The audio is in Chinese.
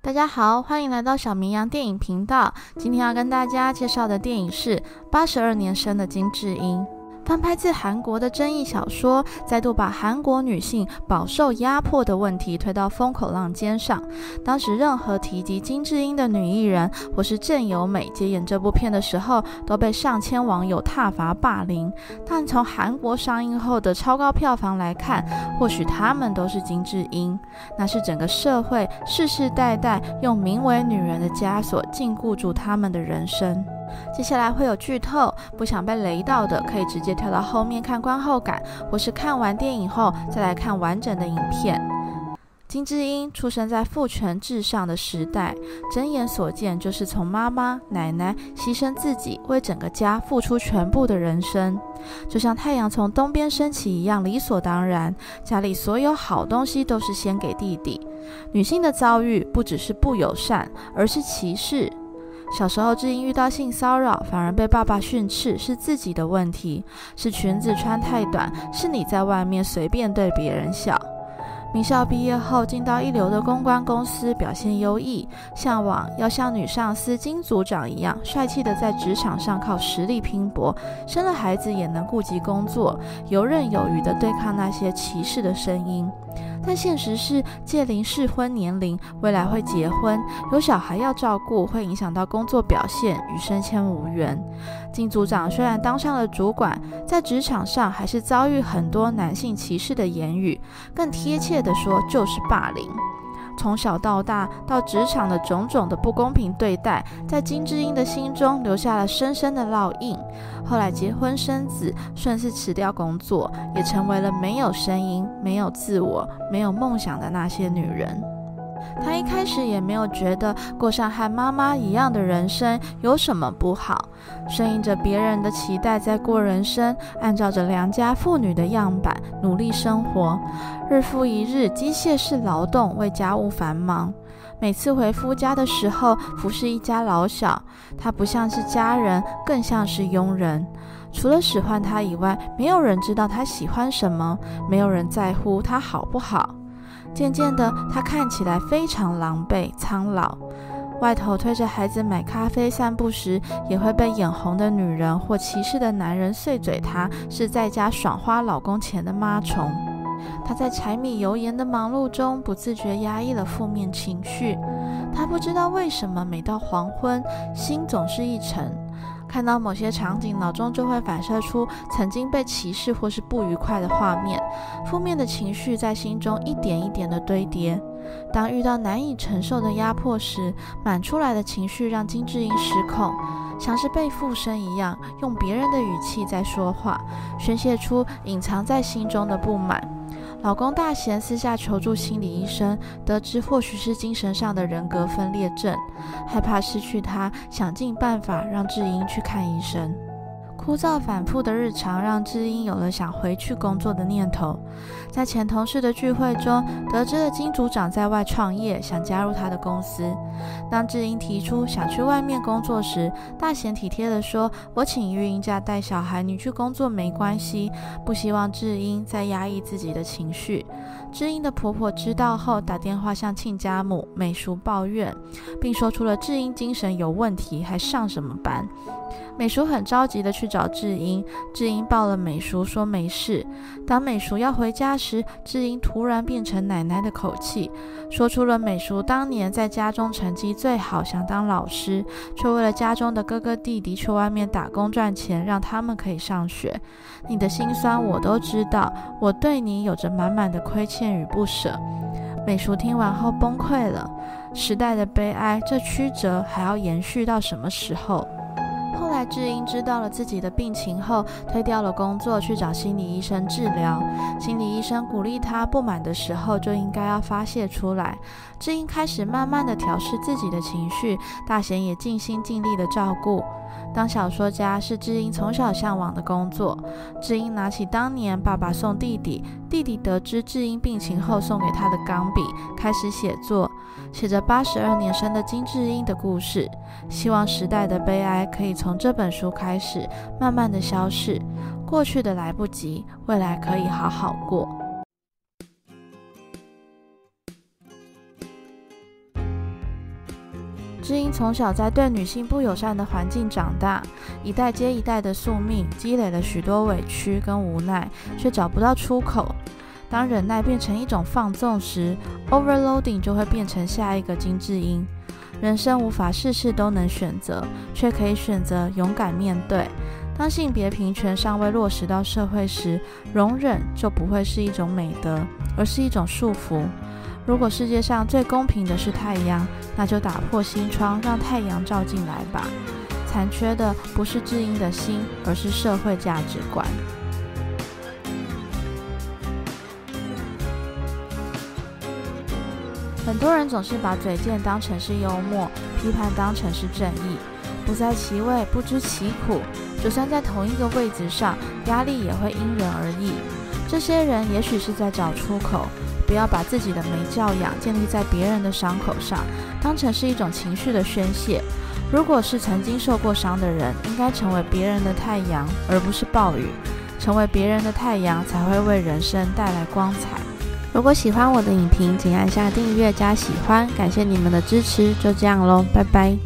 大家好，欢迎来到小绵羊电影频道。今天要跟大家介绍的电影是《八十二年生的金智英》。翻拍自韩国的争议小说，再度把韩国女性饱受压迫的问题推到风口浪尖上。当时，任何提及金智英的女艺人或是郑有美接演这部片的时候，都被上千网友挞伐霸凌。但从韩国上映后的超高票房来看，或许她们都是金智英。那是整个社会世世代代用名为女人的枷锁禁锢住他们的人生。接下来会有剧透，不想被雷到的可以直接跳到后面看观后感，或是看完电影后再来看完整的影片。金智英出生在父权至上的时代，睁眼所见就是从妈妈、奶奶牺牲自己为整个家付出全部的人生，就像太阳从东边升起一样理所当然。家里所有好东西都是先给弟弟。女性的遭遇不只是不友善，而是歧视。小时候，智英遇到性骚扰，反而被爸爸训斥，是自己的问题，是裙子穿太短，是你在外面随便对别人笑。名校毕业后，进到一流的公关公司，表现优异，向往要像女上司金组长一样，帅气的在职场上靠实力拼搏，生了孩子也能顾及工作，游刃有余的对抗那些歧视的声音。但现实是，戒龄适婚年龄，未来会结婚，有小孩要照顾，会影响到工作表现，与升迁无缘。金组长虽然当上了主管，在职场上还是遭遇很多男性歧视的言语，更贴切的说，就是霸凌。从小到大，到职场的种种的不公平对待，在金智英的心中留下了深深的烙印。后来结婚生子，顺势辞掉工作，也成为了没有声音、没有自我、没有梦想的那些女人。她一开始也没有觉得过上和妈妈一样的人生有什么不好，顺应着别人的期待在过人生，按照着良家妇女的样板努力生活，日复一日机械式劳动为家务繁忙。每次回夫家的时候，服侍一家老小，她不像是家人，更像是佣人。除了使唤她以外，没有人知道她喜欢什么，没有人在乎她好不好。渐渐的，她看起来非常狼狈苍老。外头推着孩子买咖啡、散步时，也会被眼红的女人或歧视的男人碎嘴，她是在家爽花老公钱的妈虫。她在柴米油盐的忙碌中，不自觉压抑了负面情绪。她不知道为什么，每到黄昏，心总是一沉。看到某些场景，脑中就会反射出曾经被歧视或是不愉快的画面，负面的情绪在心中一点一点的堆叠。当遇到难以承受的压迫时，满出来的情绪让金智英失控，像是被附身一样，用别人的语气在说话，宣泄出隐藏在心中的不满。老公大贤私下求助心理医生，得知或许是精神上的人格分裂症，害怕失去他，想尽办法让智英去看医生。枯燥反复的日常让智英有了想回去工作的念头。在前同事的聚会中，得知了金组长在外创业，想加入他的公司。当智英提出想去外面工作时，大贤体贴地说：“我请育婴假带小孩，你去工作没关系。”不希望智英再压抑自己的情绪。智英的婆婆知道后，打电话向亲家母美淑抱怨，并说出了智英精神有问题，还上什么班。美淑很着急地去找智英，智英抱了美淑说没事。当美淑要回家时，智英突然变成奶奶的口气，说出了美淑当年在家中成绩最好，想当老师，却为了家中的哥哥弟弟去外面打工赚钱，让他们可以上学。你的心酸我都知道，我对你有着满满的亏欠与不舍。美淑听完后崩溃了，时代的悲哀，这曲折还要延续到什么时候？智英知道了自己的病情后，推掉了工作，去找心理医生治疗。心理医生鼓励她，不满的时候就应该要发泄出来。智英开始慢慢的调试自己的情绪，大贤也尽心尽力的照顾。当小说家是智英从小向往的工作。智英拿起当年爸爸送弟弟，弟弟得知智英病情后送给他的钢笔，开始写作，写着八十二年生的金智英的故事。希望时代的悲哀可以从这本书开始，慢慢的消逝。过去的来不及，未来可以好好过。智英从小在对女性不友善的环境长大，一代接一代的宿命积累了许多委屈跟无奈，却找不到出口。当忍耐变成一种放纵时，overloading 就会变成下一个金智英。人生无法事事都能选择，却可以选择勇敢面对。当性别平权尚未落实到社会时，容忍就不会是一种美德，而是一种束缚。如果世界上最公平的是太阳，那就打破心窗，让太阳照进来吧。残缺的不是智英的心，而是社会价值观。很多人总是把嘴贱当成是幽默，批判当成是正义，不在其位不知其苦。就算在同一个位置上，压力也会因人而异。这些人也许是在找出口，不要把自己的没教养建立在别人的伤口上，当成是一种情绪的宣泄。如果是曾经受过伤的人，应该成为别人的太阳，而不是暴雨。成为别人的太阳，才会为人生带来光彩。如果喜欢我的影评，请按下订阅加喜欢，感谢你们的支持。就这样喽，拜拜。